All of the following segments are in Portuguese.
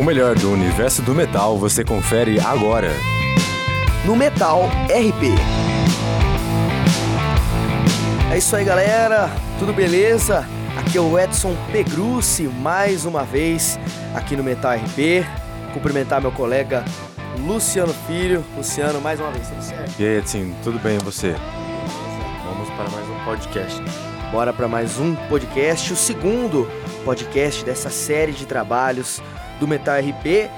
O melhor do universo do metal você confere agora. No Metal RP. É isso aí, galera. Tudo beleza? Aqui é o Edson Pegrucci mais uma vez aqui no Metal RP. Cumprimentar meu colega Luciano Filho. Luciano, mais uma vez, tudo certo? E aí, Edson, tudo bem e você? Vamos para mais um podcast. Bora para mais um podcast, o segundo podcast dessa série de trabalhos do Metal RP.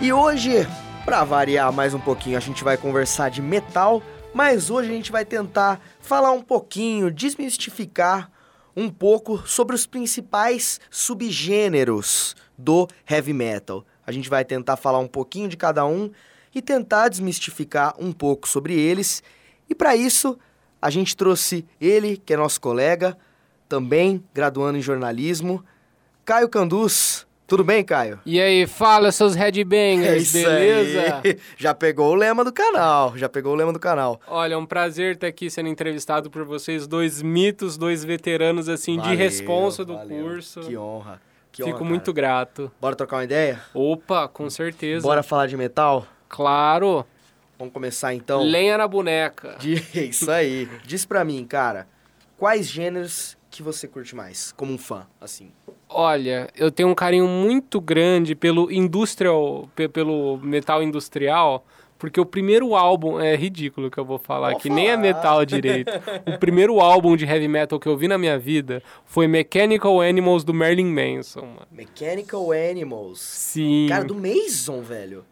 E hoje, para variar mais um pouquinho, a gente vai conversar de metal, mas hoje a gente vai tentar falar um pouquinho, desmistificar um pouco sobre os principais subgêneros do heavy metal. A gente vai tentar falar um pouquinho de cada um e tentar desmistificar um pouco sobre eles. E para isso, a gente trouxe ele, que é nosso colega, também graduando em jornalismo, Caio Canduz. Tudo bem, Caio? E aí, fala seus headbangers, É beleza? aí. Já pegou o lema do canal, já pegou o lema do canal. Olha, é um prazer estar aqui sendo entrevistado por vocês, dois mitos, dois veteranos, assim, de Valeu, responsa do valeu. curso. Que honra. Que Fico honra, muito grato. Bora trocar uma ideia? Opa, com certeza. Bora falar de metal? Claro. Vamos começar então? Lenha na boneca. De... Isso aí. Diz pra mim, cara, quais gêneros que você curte mais, como um fã, assim? Olha, eu tenho um carinho muito grande pelo industrial, pe- pelo metal industrial, porque o primeiro álbum é ridículo que eu vou falar, que nem é metal direito. o primeiro álbum de heavy metal que eu vi na minha vida foi Mechanical Animals do Marilyn Manson, mano. Mechanical Animals. Sim. Cara, do Mason, velho.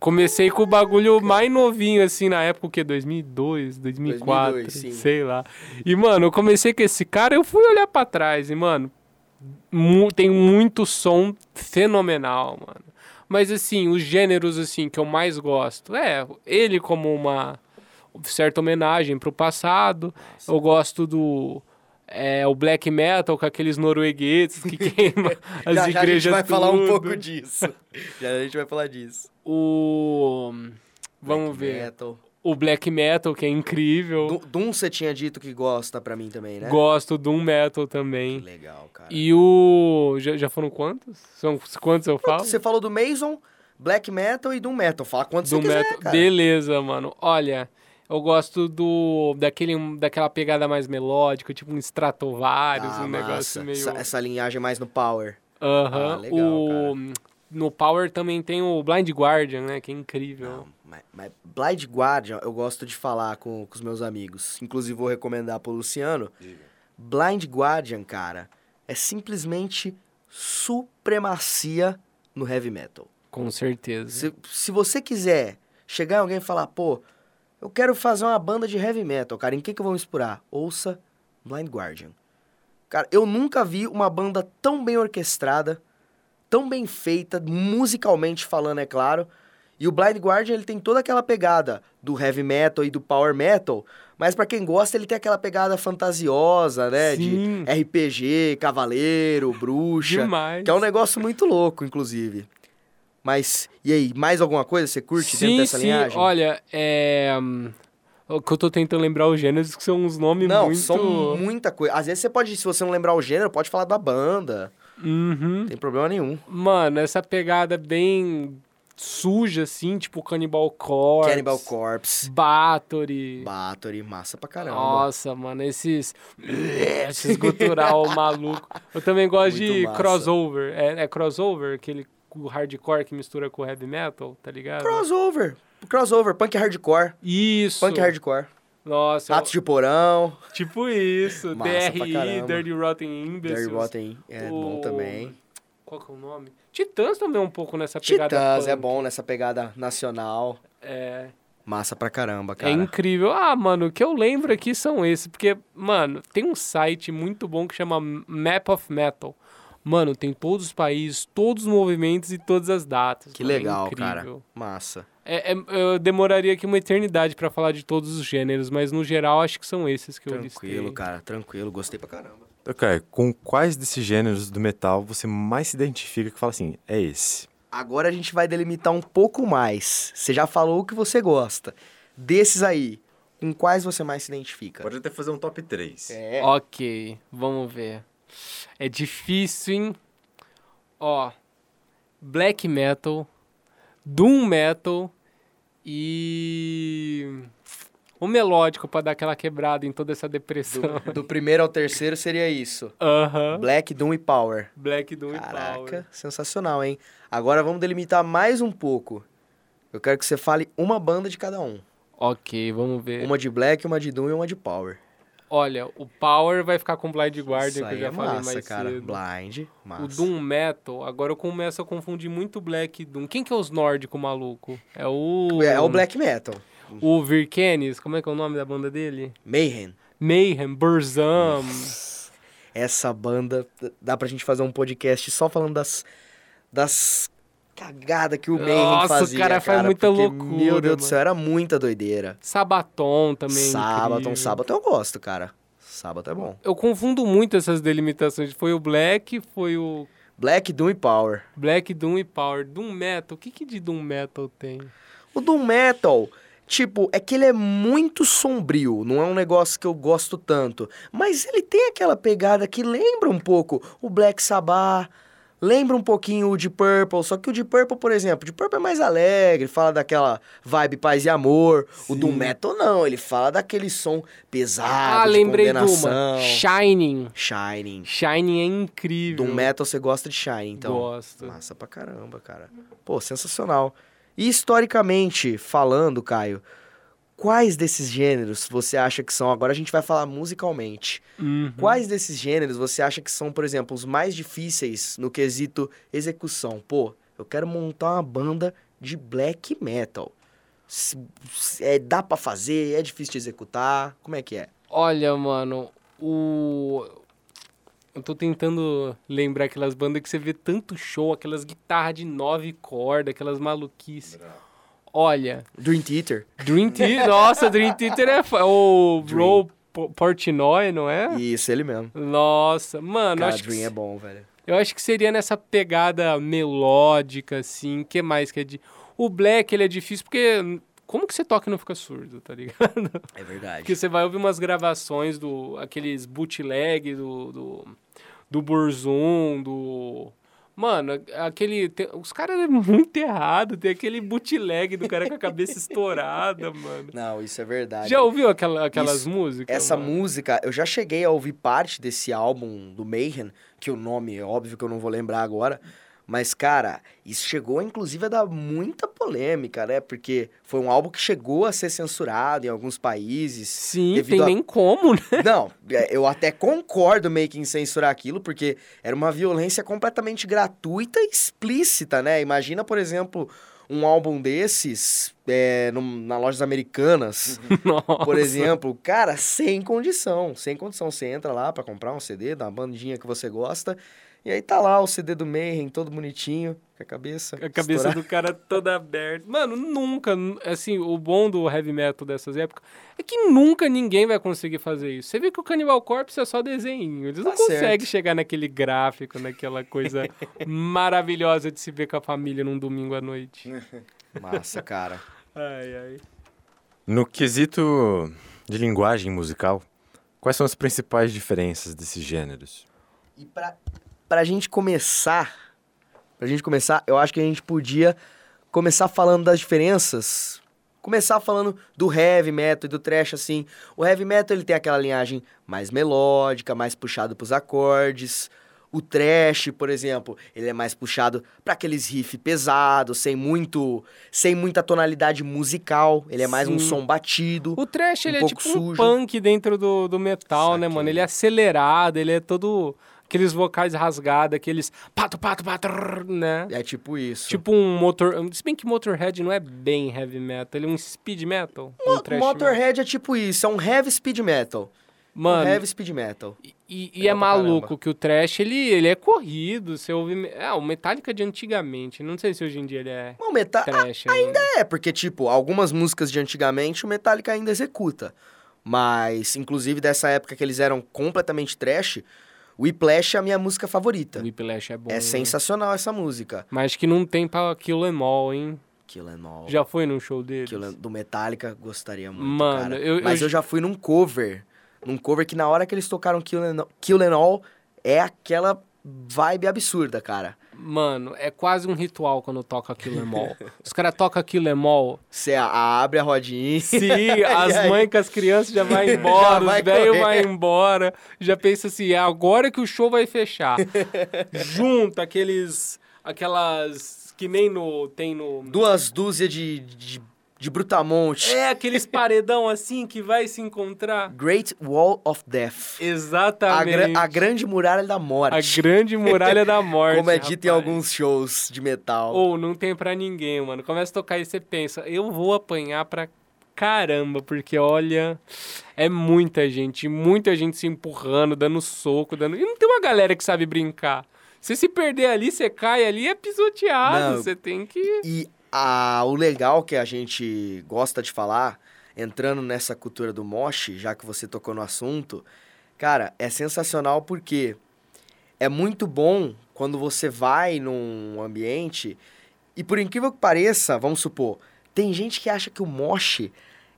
Comecei com o bagulho mais novinho, assim, na época, o quê? 2002, 2004, 2002, sim. sei lá. E, mano, eu comecei com esse cara, eu fui olhar pra trás e, mano, mu- tem muito som fenomenal, mano. Mas, assim, os gêneros, assim, que eu mais gosto, é, ele como uma certa homenagem pro passado, eu gosto do... É, o black metal com aqueles noruegueses que queimam as já, já a gente igrejas vai falar um tudo. pouco disso. já a gente vai falar disso. O. Vamos Black ver. Metal. O black metal, que é incrível. Doom você tinha dito que gosta pra mim também, né? Gosto do metal Que também. legal, cara. E o. Já, já foram quantos? São quantos eu falo? Você falou do Mason, Black Metal e Doom Metal. Fala quantos do você quiser, metal. cara. Beleza, mano. Olha, eu gosto do. Daquele, daquela pegada mais melódica, tipo um Stratovarius, Ah, um negócio massa. meio. Essa, essa linhagem mais no Power. Aham. Ah, legal, o. No Power também tem o Blind Guardian, né? Que é incrível. Não, mas, mas Blind Guardian eu gosto de falar com, com os meus amigos. Inclusive vou recomendar pro Luciano. Blind Guardian, cara, é simplesmente supremacia no heavy metal. Com certeza. Se, se você quiser chegar em alguém e falar, pô, eu quero fazer uma banda de heavy metal, cara, em que que eu vou me inspirar? Ouça Blind Guardian. Cara, eu nunca vi uma banda tão bem orquestrada, tão bem feita, musicalmente falando, é claro. E o Blind Guardian, ele tem toda aquela pegada do heavy metal e do power metal, mas pra quem gosta, ele tem aquela pegada fantasiosa, né? Sim. De RPG, cavaleiro, bruxa. Demais. Que é um negócio muito louco, inclusive. Mas, e aí, mais alguma coisa você curte dentro sim, dessa sim. linhagem? Olha, é. O que eu tô tentando lembrar os gêneros, que são uns nomes Não, muito. são muita coisa. Às vezes você pode, se você não lembrar o gênero, pode falar da banda. Uhum. Não tem problema nenhum. Mano, essa pegada bem suja, assim, tipo Cannibal Corpse. Cannibal Corpse, Bathory. Bathory, massa pra caramba. Nossa, mano, esses. Esses gutural maluco. Eu também gosto Muito de massa. crossover. É, é crossover? Aquele o hardcore que mistura com heavy metal, tá ligado? Crossover. Crossover, punk hardcore. Isso. Punk hardcore. Nossa, eu- Ratos de porão. tipo isso. DRI. Dirty Rotten Imbeciles. Dirty Rotten é bom O- também. Qual que é o nome? Titãs também é um pouco nessa pegada. Titãs é punk. bom nessa pegada nacional. É, Massa pra caramba, é cara. incrível. Ah, mano, o que eu lembro aqui são esses. Porque, mano, tem um site muito bom que chama Map of Metal. Mano, tem todos os países, todos os movimentos e todas as datas. Que mano, é legal, cara. incrível. Massa. É, é- eu demoraria aqui uma eternidade pra falar de todos os gêneros, mas no geral acho que são esses que eu listei. Tranquilo, cara. Tranquilo. Gostei pra caramba. Ok, com quais desses gêneros do metal você mais se identifica que fala assim, é esse? Agora a gente vai delimitar um pouco mais. Você já falou o que você gosta. Desses aí, com quais você mais se identifica? Pode até fazer um top 3. É. Ok, vamos ver. É difícil, hein? Ó, black metal, doom metal e o melódico pra dar aquela quebrada em toda essa depressão. Do, do primeiro ao terceiro seria isso. Aham. Black, Doom e Power. Black doom e Caraca, power. sensacional, hein? Agora vamos delimitar mais um pouco. Eu quero que você fale uma banda de cada um. Ok, vamos ver. Uma de Black, uma de Doom e uma de Power. Olha, o Power vai ficar com Blind Guardian, que eu já é falei massa, mais cara. cedo. Blind, massa. O Doom Metal, agora eu começo a confundir muito Black e Doom. Quem que é os nórdicos maluco? É o... É, é o Black Metal. O Virkenis, como é que é o nome da banda dele? Mayhem. Mayhem, Burzum. Essa banda, dá pra gente fazer um podcast só falando das, das cagadas que o Mayhem Nossa, o fazia, cara faz muita porque, loucura, Meu Deus do mano. céu, era muita doideira. Sabaton também. é Sabaton. Sabaton eu gosto, cara. Sabaton é bom. Eu confundo muito essas delimitações. Foi o Black, foi o Black, Doom e Power. Black, Doom e Power. Doom Metal, o que que de Doom Metal tem? O Doom Metal, tipo, é que ele é muito sombrio, não é um negócio que eu gosto tanto. Mas ele tem aquela pegada que lembra um pouco o Black Sabbath, lembra um pouquinho o de Purple, só que o de Purple, por exemplo, o de Purple é mais alegre, fala daquela vibe paz e amor. O Doom Metal não, ele fala daquele som pesado, Ah, lembrei de uma. Shining. Shining. Shining é incrível. Doom Metal você gosta de Shining, então. Gosto. Massa pra caramba, cara. Pô, sensacional. E historicamente falando, Caio, quais desses gêneros você acha que são? Agora a gente vai falar musicalmente. Uhum. Quais desses gêneros você acha que são, por exemplo, os mais difíceis no quesito execução? Pô, eu quero montar uma banda de black metal. É, dá pra fazer? É difícil de executar? Como é que é? Olha, mano, o. Eu tô tentando lembrar aquelas bandas que você vê tanto show, aquelas guitarras de nove cordas, aquelas maluquices. Olha, Dream Theater? Dream Theater, nossa, Dream Theater é o Dream. Ro Po- Portnoy, não é? Isso, ele mesmo. Nossa, mano, Cara, acho que Dream é bom, velho. Eu acho que seria nessa pegada melódica, assim. que mais que é de. O Black, ele é difícil porque. Como que você toca e não fica surdo, tá ligado? É verdade. Porque você vai ouvir umas gravações do. aqueles bootleg do. do, do Burzum, do. Mano, aquele. tem- os caras é muito errado. Tem aquele bootleg do cara com a cabeça estourada, mano. Não, isso é verdade. Já ouviu aquela, aquelas Isso- músicas? Essa mano? música, eu já cheguei a ouvir parte desse álbum do Mayhem, que o nome é óbvio que eu não vou lembrar agora. Mas, cara, isso chegou inclusive a dar muita polêmica, né? Porque foi um álbum que chegou a ser censurado em alguns países. Sim, tem a- nem como, né? Não, é, eu até concordo meio que em censurar aquilo, porque era uma violência completamente gratuita e explícita, né? Imagina, por exemplo, um álbum desses é, num- na lojas americanas, Nossa. por exemplo, cara, sem condição, sem condição. Você entra lá pra comprar um CD da bandinha que você gosta, e aí tá lá o CD do Mayhem, todo bonitinho, com a cabeça. A cabeça estourada. do cara toda aberta. Mano, nunca. nu- Assim, o bom do heavy metal dessas épocas é que nunca ninguém vai conseguir fazer isso. Você vê que o Cannibal Corpse é só desenho. Eles não Tá certo. conseguem chegar naquele gráfico, naquela coisa maravilhosa de se ver com a família num domingo à noite. Massa, cara. Ai, ai. No quesito de linguagem musical, quais são as principais diferenças desses gêneros? E pra, pra gente começar, pra gente começar, eu acho que a gente podia começar falando das diferenças. Começar falando do heavy metal e do thrash, assim. O heavy metal, ele tem aquela linhagem mais melódica, mais puxado pros acordes. O thrash, por exemplo, ele é mais puxado pra aqueles riff pesados, sem muito, sem muita tonalidade musical. Ele é mais um Sim. som batido. O trash, Um ele é tipo um sujo. punk dentro do, do metal, né, mano? Ele é acelerado, ele é todo... Aqueles vocais rasgados, aqueles pato, pato, pato, né? É tipo isso. Tipo um motor. Se bem que Motorhead não é bem heavy metal, ele é um speed metal. Um Mo- metal. Motorhead é tipo isso, é um heavy speed metal. Um Mano, heavy speed metal. e, e é maluco caramba. que o trash ele, ele é corrido. Você ouve. É, o Metallica de antigamente. Não sei se hoje em dia ele é Bom, meta... trash Ah, ainda. É, porque, tipo, algumas músicas de antigamente o Metallica ainda executa. Mas, inclusive, dessa época que eles eram completamente trash, Whiplash é a minha música favorita. Whiplash é bom. É né? sensacional essa música. Mas que não tem pra Kill Em All, hein? Kill Em All. Já foi num show deles? Kill do Metallica, gostaria muito, Mano, cara. eu- Mas eu- eu... já fui num cover. Num cover que na hora que eles tocaram Kill Em, Kill Em All, é aquela vibe absurda, cara. Mano, é quase um ritual quando toca Killer Mall. Os caras tocam Killer Mall. Você abre a rodinha. Sim, as mães com as crianças já vai embora, Já vai os velhos vai embora. Já pensa assim, é agora que o show vai fechar. Junta aqueles. aquelas. que nem no. tem no. Duas dúzias de, de, de brutamonte. É aqueles paredão assim que vai se encontrar. Great Wall of Death. A, Exatamente. gra- a grande muralha da A morte. grande muralha da morte. como é dito em rapaz. alguns shows de metal. Ou não tem pra ninguém, mano. Começa a tocar e você pensa, eu vou apanhar pra caramba, porque olha, é muita gente, muita gente se empurrando, dando soco, dando. E não tem uma galera que sabe brincar. Você se perder ali, você cai ali, é pisoteado. Não. Você tem que. E a, o legal que a gente gosta de falar, entrando nessa cultura do mosh, já que você tocou no assunto, cara, é sensacional porque é muito bom quando você vai num ambiente e por incrível que pareça, vamos supor, tem gente que acha que o mosh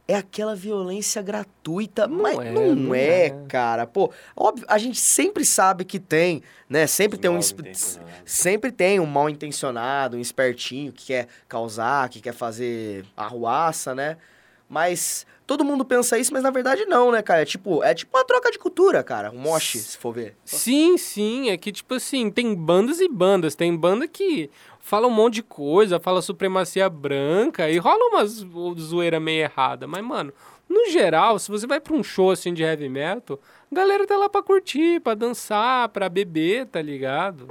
é aquela violência gratuita, Não mas é, não, não é, é. cara. Pô, óbvio, a gente sempre sabe que tem, né? Sempre tem um. Sempre tem um mal intencionado, um espertinho que quer causar, que quer fazer arruaça, né? Mas todo mundo pensa isso, mas na verdade não, né, cara? É tipo, é tipo uma troca de cultura, cara. Um moche, se for ver. Sim, sim. É que, tipo assim, tem bandas e bandas. Tem banda que fala um monte de coisa, fala supremacia branca e rola umas zoeira meio errada. Mas, mano, no geral, se você vai pra um show assim de heavy metal, a galera tá lá pra curtir, pra dançar, pra beber, tá ligado?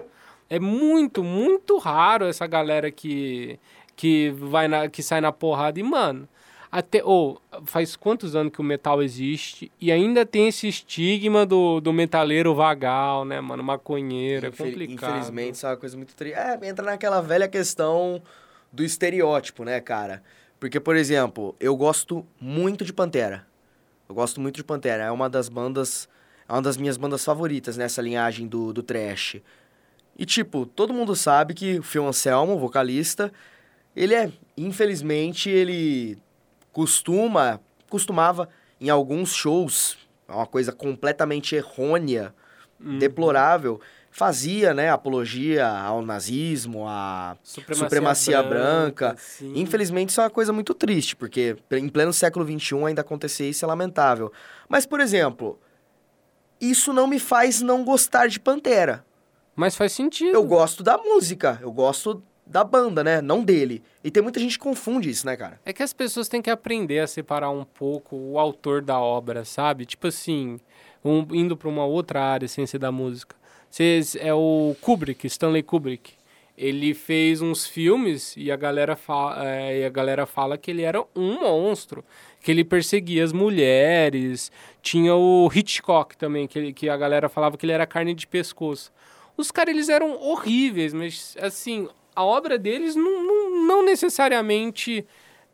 É muito, muito raro essa galera que, que, vai na, que sai na porrada. E, mano, até. Ou, faz quantos anos que o metal existe e ainda tem esse estigma do, do metaleiro vagal, né, mano? Maconheiro, é Infel- complicado. Infelizmente, isso é uma coisa muito triste. É, entra naquela velha questão do estereótipo, né, cara? Porque, por exemplo, eu gosto muito de Pantera. Eu gosto muito de Pantera. É uma das bandas. É uma das minhas bandas favoritas nessa linhagem do, do trash. E, tipo, todo mundo sabe que o Phil Anselmo, o vocalista, ele é. Infelizmente, ele costuma. Costumava, em alguns shows, é uma coisa completamente errônea, Uhum. deplorável, fazia, né, apologia ao nazismo, à Supremacia, supremacia branca. sim. Infelizmente, isso é uma coisa muito triste, porque em pleno século XXI ainda acontecer isso é lamentável. Mas, por exemplo, isso não me faz não gostar de Pantera. Mas faz sentido. Eu gosto da música, eu gosto da banda, né, não dele. E tem muita gente que confunde isso, né, cara? É que as pessoas têm que aprender a separar um pouco o autor da obra, sabe? Tipo assim, um- indo para uma outra área sem ser da música. Cês- é o Kubrick, Stanley Kubrick. Ele fez uns filmes e a galera, fa é, e a galera fala que ele era um monstro, que ele perseguia as mulheres. Tinha o Hitchcock também, que, ele- que a galera falava que ele era carne de pescoço. Os caras, eles eram horríveis, mas, assim, a obra deles não, não, não necessariamente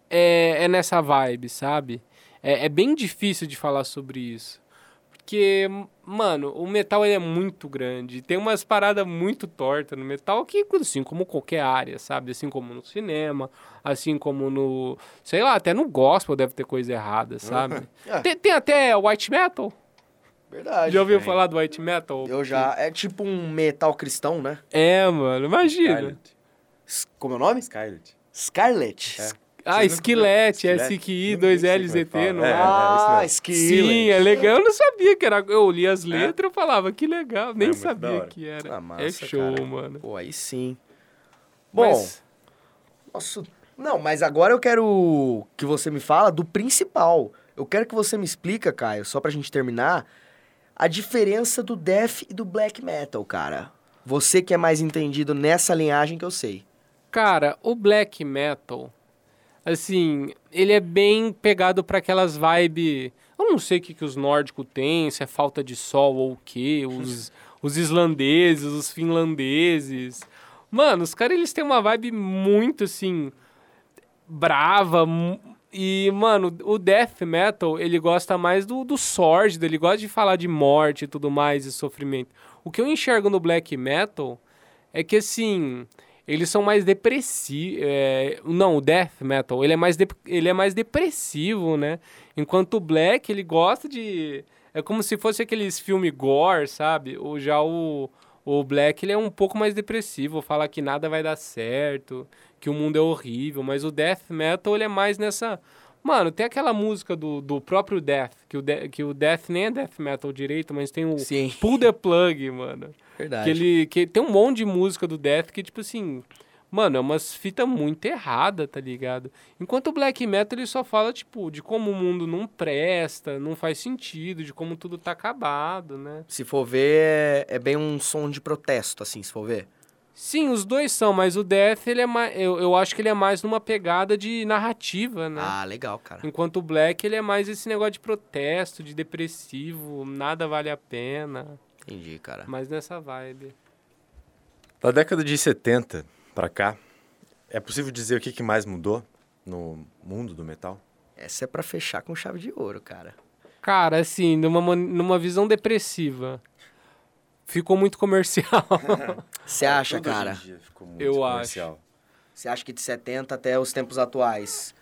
é, é nessa vibe, sabe? É, é bem difícil de falar sobre isso. Porque, mano, o metal ele é muito grande. Tem umas paradas muito tortas no metal que, assim como qualquer área, sabe? Assim como no cinema, assim como no. Sei lá, até no gospel deve ter coisa errada, sabe? É. Tem, tem até white metal. Verdade. Já ouviu falar do white metal? Eu já. É tipo um metal cristão, né? É, mano, imagina. Scarlet. Como é o nome? Scarlet. Scarlet. É. Ah, Esquilete, viram? SQI, Não 2 sei L's, como é que ET, fala. não É, é? é, isso ah, mesmo. Skillet. Sim, é legal. Eu não sabia que era. Eu li as letras, eu falava, que legal. Nem É sabia que era. Ah, massa, é show, cara. mano. Pô, aí sim. Bom, Mas- Nossa, não, mas agora eu quero que você me fala do principal. Eu quero que você me explica, Caio, só pra gente terminar, a diferença do death e do black metal, cara. Você que é mais entendido nessa linhagem que eu sei. Cara, o black metal, assim, ele é bem pegado pra aquelas vibes. Eu não sei o que, que os nórdicos têm, se é falta de sol ou o quê. Os, os islandeses, os finlandeses. Mano, os caras eles têm uma vibe muito assim. brava. E, mano, o death metal, ele gosta mais do, do sórdido, ele gosta de falar de morte e tudo mais, e sofrimento. O que eu enxergo no black metal é que, assim, eles são mais depressivos. não, o death metal, ele é, mais dep- ele é mais depressivo, né? Enquanto o black, ele gosta de... É como se fosse aqueles filmes gore, sabe? Ou já o, O Black ele é um pouco mais depressivo, fala que nada vai dar certo, que o mundo é horrível, mas o Death Metal ele é mais nessa. Mano, tem aquela música do, do próprio Death, que o, de, que o Death nem é Death Metal direito, mas tem o Sim, Pull the Plug, mano. verdade. Que ele que tem um monte de música do Death que, tipo assim, mano, é umas fita muito errada, tá ligado? Enquanto o Black Metal ele só fala, tipo, de como o mundo não presta, não faz sentido, de como tudo tá acabado, né? Se for ver, é, é bem um som de protesto, assim, se for ver. Sim, os dois são, mas o Death, ele é mais. Eu, eu acho que ele é mais numa pegada de narrativa, né? Ah, legal, cara. Enquanto o Black, ele é mais esse negócio de protesto, de depressivo, nada vale a pena. Entendi, cara. Mais nessa vibe. Da década de 70 pra cá, é possível dizer o que que mais mudou no mundo do metal? Essa é pra fechar com chave de ouro, cara. Cara, assim, numa, numa visão depressiva, ficou muito comercial. Você acha, em cara? dia ficou muito Eu comercial. Você acha que de 70 até os tempos atuais?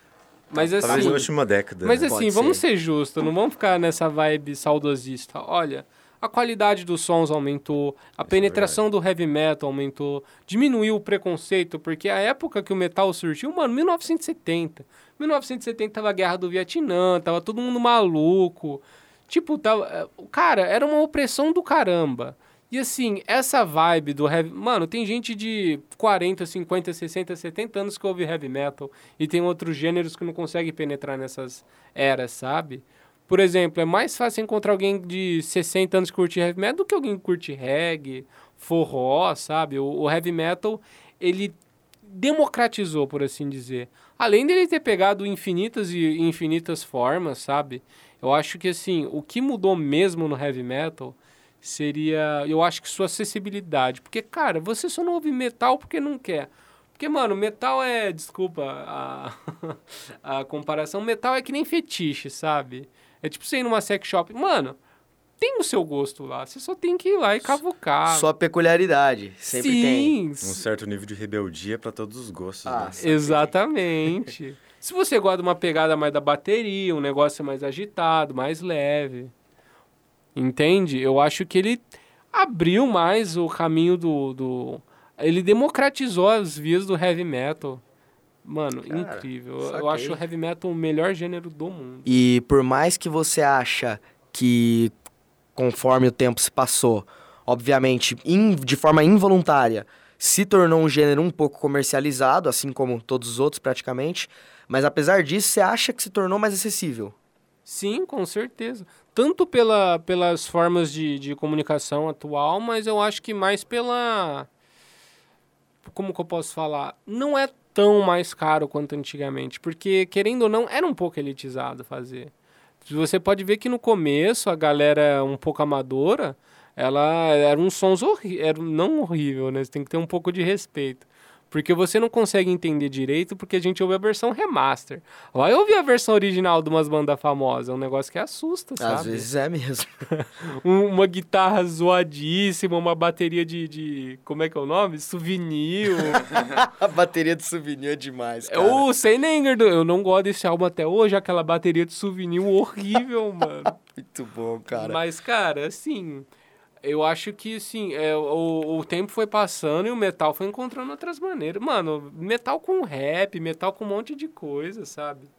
Mas Talvez assim, na última década. mas né? assim, Pode vamos ser. ser justos, não vamos ficar nessa vibe saudosista. Olha, a qualidade dos sons aumentou, a é penetração do heavy metal aumentou, diminuiu o preconceito, porque a época que o metal surgiu, mano, 1970. 1970 tava a guerra do Vietnã, tava todo mundo maluco. Tipo, tava, eh, cara, era uma opressão do caramba. E assim, essa vibe do heavy. Mano, tem gente de 40, 50, 60, 70 anos que ouve heavy metal. E tem outros gêneros que não conseguem penetrar nessas eras, sabe? Por exemplo, é mais fácil encontrar alguém de 60 anos que curte heavy metal do que alguém que curte reggae, forró, sabe? O, o heavy metal, ele democratizou, por assim dizer. Além dele ter pegado infinitas e infinitas formas, sabe? Eu acho que, assim, o que mudou mesmo no heavy metal seria, eu acho que sua acessibilidade. Porque, cara, você só não ouve metal porque não quer. Porque, mano, metal é, desculpa a, a comparação, metal é que nem fetiche, sabe? É tipo você ir numa sex shop. Mano, tem o seu gosto lá. Você só tem que ir lá e cavucar. Sua peculiaridade, sempre tem. Sim, Um certo nível de rebeldia pra todos os gostos. Ah, né? Exatamente. Se você gosta de uma pegada mais da bateria, um negócio mais agitado, mais leve. Entende? Eu acho que ele abriu mais o caminho do. do... Ele democratizou as vias do heavy metal. Mano, Cara, incrível. Eu- saquei. Eu acho o heavy metal o melhor gênero do mundo. E por mais que você acha que conforme o tempo se passou, obviamente, in- de forma involuntária, se tornou um gênero um pouco comercializado, assim como todos os outros praticamente, mas apesar disso, você acha que se tornou mais acessível? Sim, com certeza. Tanto pela, pelas formas de, de comunicação atual, mas eu acho que mais pela. Como que eu posso falar? Não é tão mais caro quanto antigamente, porque, querendo ou não, era um pouco elitizado fazer. Você pode ver que no começo a galera um pouco amadora, ela era uns sons horríveis, não horrível, né? Você tem que ter um pouco de respeito. Porque você não consegue entender direito porque a gente ouve a versão remaster. Vai ouvir a versão original de umas bandas famosas, é um negócio que assusta, sabe? Às vezes é mesmo. Um- uma guitarra zoadíssima, uma bateria de, de como é que é o nome? Souvenir. A bateria de souvenir é demais, cara. o Sem Anger, do- eu não gosto desse álbum até hoje, aquela bateria de souvenir horrível, mano. Muito bom, cara. Mas, cara, assim, eu acho que, assim, é, o, o tempo foi passando e o metal foi encontrando outras maneiras. Mano, metal com rap, metal com um monte de coisa, sabe?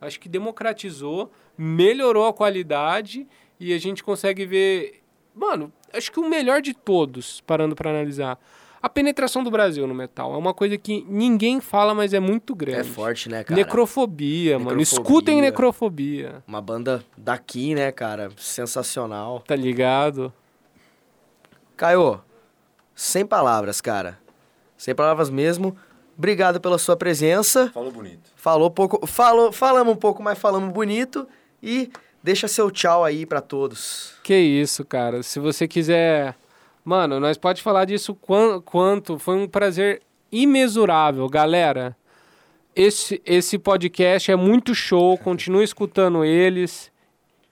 Acho que democratizou, melhorou a qualidade e a gente consegue ver... Mano, acho que o melhor de todos, parando pra analisar, a penetração do Brasil no metal é uma coisa que ninguém fala, mas é muito grande. É forte, né, cara? Necrofobia, mano. Necrofobia. Escutem necrofobia. Uma banda daqui, né, cara? Sensacional. Tá ligado? Caio, sem palavras, cara. Sem palavras mesmo. Obrigado pela sua presença. Falou bonito. Falou pouco, falou, falamos um pouco, mas falamos bonito e deixa seu tchau aí pra todos. Que isso, cara. Se você quiser. Mano, nós pode falar disso quan- quanto. Foi um prazer imensurável, galera. Esse, esse podcast é muito show. Continue escutando eles.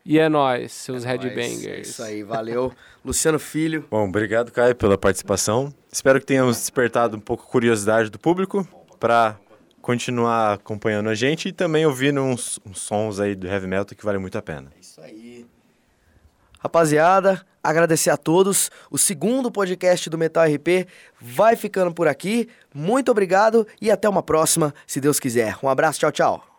E é nóis, seus Mas headbangers. É isso aí, valeu. Luciano Filho. Bom, obrigado, Caio, pela participação. Espero que tenhamos despertado um pouco a curiosidade do público para continuar acompanhando a gente e também ouvindo uns, uns sons aí do heavy metal que vale muito a pena. É isso aí. Rapaziada, agradecer a todos. O segundo podcast do Metal RP vai ficando por aqui. Muito obrigado e até uma próxima, se Deus quiser. Um abraço, tchau, tchau.